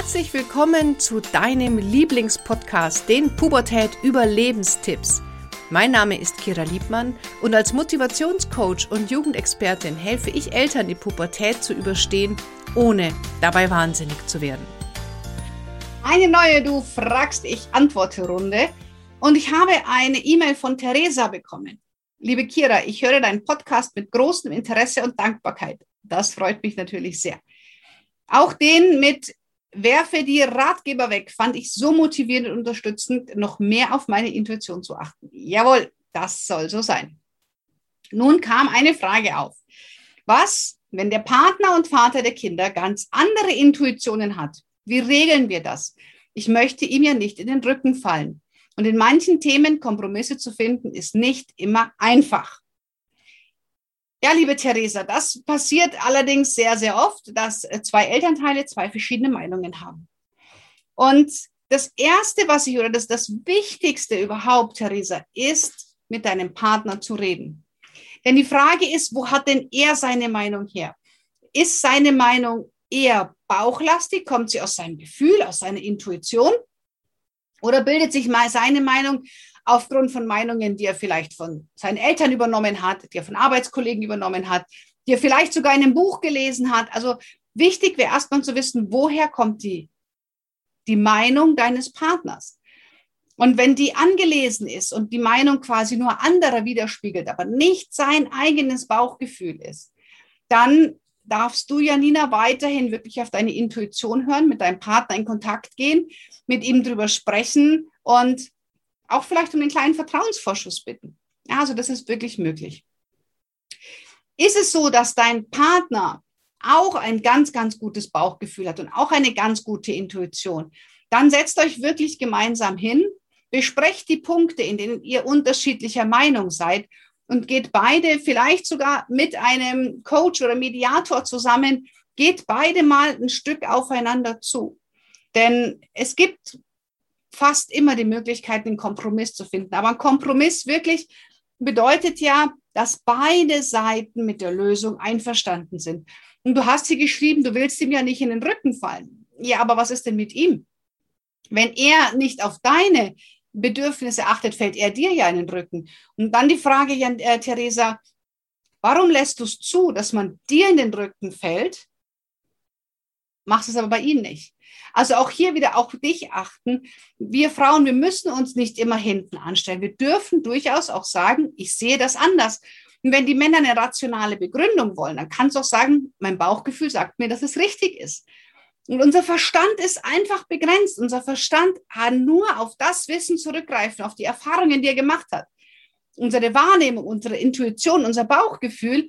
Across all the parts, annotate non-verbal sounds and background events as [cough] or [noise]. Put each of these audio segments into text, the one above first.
Herzlich willkommen zu deinem Lieblingspodcast, den Pubertät Überlebenstipps. Mein Name ist Kira Liebmann und als Motivationscoach und Jugendexpertin helfe ich Eltern, die Pubertät zu überstehen, ohne dabei wahnsinnig zu werden. Eine neue Du fragst, ich antworte Runde und ich habe eine E-Mail von Theresa bekommen. Liebe Kira, ich höre deinen Podcast mit großem Interesse und Dankbarkeit. Das freut mich natürlich sehr. Auch den mit Werfe die Ratgeber weg fand ich so motivierend und unterstützend, noch mehr auf meine Intuition zu achten. Jawohl, das soll so sein. Nun kam eine Frage auf. Was, wenn der Partner und Vater der Kinder ganz andere Intuitionen hat? Wie regeln wir das? Ich möchte ihm ja nicht in den Rücken fallen. Und in manchen Themen Kompromisse zu finden, ist nicht immer einfach. Ja, liebe Theresa, das passiert allerdings sehr, sehr oft, dass äh, zwei Elternteile zwei verschiedene Meinungen haben. Und das Erste, was ich, oder das, das Wichtigste überhaupt, Theresa, ist, mit deinem Partner zu reden. Denn die Frage ist, wo hat denn er seine Meinung her? Ist seine Meinung eher bauchlastig? Kommt sie aus seinem Gefühl, aus seiner Intuition? Oder bildet sich mal seine Meinung aufgrund von Meinungen, die er vielleicht von seinen Eltern übernommen hat, die er von Arbeitskollegen übernommen hat, die er vielleicht sogar in einem Buch gelesen hat. Also wichtig wäre erstmal zu wissen, woher kommt die, die Meinung deines Partners. Und wenn die angelesen ist und die Meinung quasi nur anderer widerspiegelt, aber nicht sein eigenes Bauchgefühl ist, dann darfst du, Janina, weiterhin wirklich auf deine Intuition hören, mit deinem Partner in Kontakt gehen, mit ihm drüber sprechen und auch vielleicht um einen kleinen Vertrauensvorschuss bitten. Also das ist wirklich möglich. Ist es so, dass dein Partner auch ein ganz, ganz gutes Bauchgefühl hat und auch eine ganz gute Intuition, dann setzt euch wirklich gemeinsam hin, besprecht die Punkte, in denen ihr unterschiedlicher Meinung seid und geht beide vielleicht sogar mit einem Coach oder Mediator zusammen, geht beide mal ein Stück aufeinander zu. Denn es gibt fast immer die Möglichkeit, einen Kompromiss zu finden. Aber ein Kompromiss wirklich bedeutet ja, dass beide Seiten mit der Lösung einverstanden sind. Und du hast sie geschrieben, du willst ihm ja nicht in den Rücken fallen. Ja, aber was ist denn mit ihm? Wenn er nicht auf deine Bedürfnisse achtet, fällt er dir ja in den Rücken. Und dann die Frage, Jan, äh, Theresa, warum lässt du es zu, dass man dir in den Rücken fällt, machst es aber bei ihm nicht? Also auch hier wieder auf dich achten. Wir Frauen, wir müssen uns nicht immer hinten anstellen. Wir dürfen durchaus auch sagen, ich sehe das anders. Und wenn die Männer eine rationale Begründung wollen, dann kannst du auch sagen, mein Bauchgefühl sagt mir, dass es richtig ist. Und unser Verstand ist einfach begrenzt. Unser Verstand kann nur auf das Wissen zurückgreifen, auf die Erfahrungen, die er gemacht hat. Unsere Wahrnehmung, unsere Intuition, unser Bauchgefühl,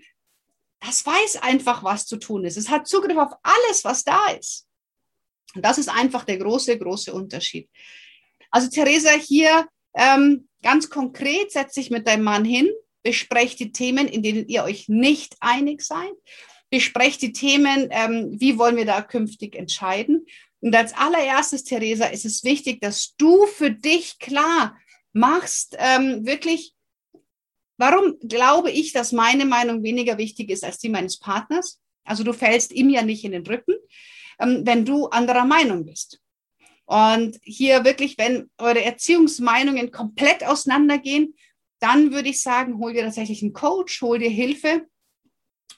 das weiß einfach, was zu tun ist. Es hat Zugriff auf alles, was da ist. Und das ist einfach der große, große Unterschied. Also Theresa, hier ähm, ganz konkret setz dich mit deinem Mann hin, besprecht die Themen, in denen ihr euch nicht einig seid, besprecht die Themen, ähm, wie wollen wir da künftig entscheiden. Und als allererstes, Theresa, ist es wichtig, dass du für dich klar machst, ähm, wirklich, warum glaube ich, dass meine Meinung weniger wichtig ist als die meines Partners? Also du fällst ihm ja nicht in den Rücken ähm, wenn du anderer Meinung bist. Und hier wirklich, wenn eure Erziehungsmeinungen komplett auseinandergehen, dann würde ich sagen, hol dir tatsächlich einen Coach, hol dir Hilfe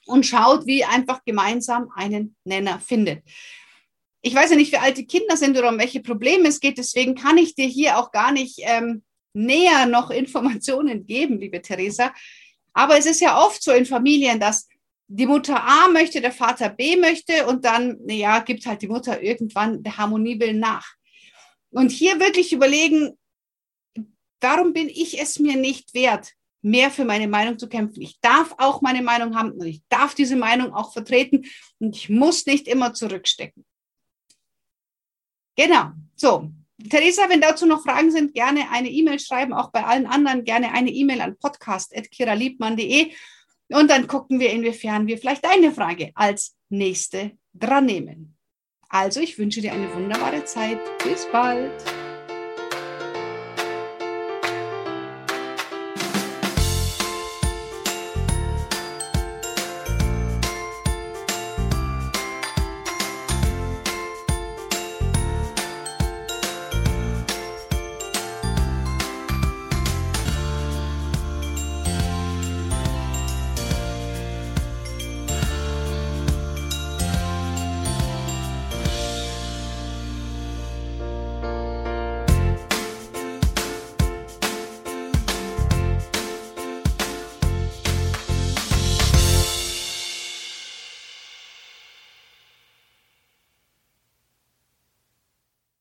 und schaut, wie einfach gemeinsam einen Nenner findet. Ich weiß ja nicht, wie alte Kinder sind oder um welche Probleme es geht, deswegen kann ich dir hier auch gar nicht ähm, näher noch [laughs] Informationen geben, liebe Theresa. Aber es ist ja oft so in Familien, dass die Mutter A möchte, der Vater B möchte und dann, ja, gibt halt die Mutter irgendwann der Harmoniewillen nach. Und hier wirklich überlegen, warum bin ich es mir nicht wert, mehr für meine Meinung zu kämpfen? Ich darf auch meine Meinung haben und ich darf diese Meinung auch vertreten und ich muss nicht immer zurückstecken. Genau, so. Theresa, wenn dazu noch Fragen sind, gerne eine E-Mail schreiben, auch bei allen anderen gerne eine E-Mail an podcast.kiraliebmann.de und dann gucken wir, inwiefern wir vielleicht deine Frage als nächste dran nehmen. Also, ich wünsche dir eine wunderbare Zeit. Bis bald.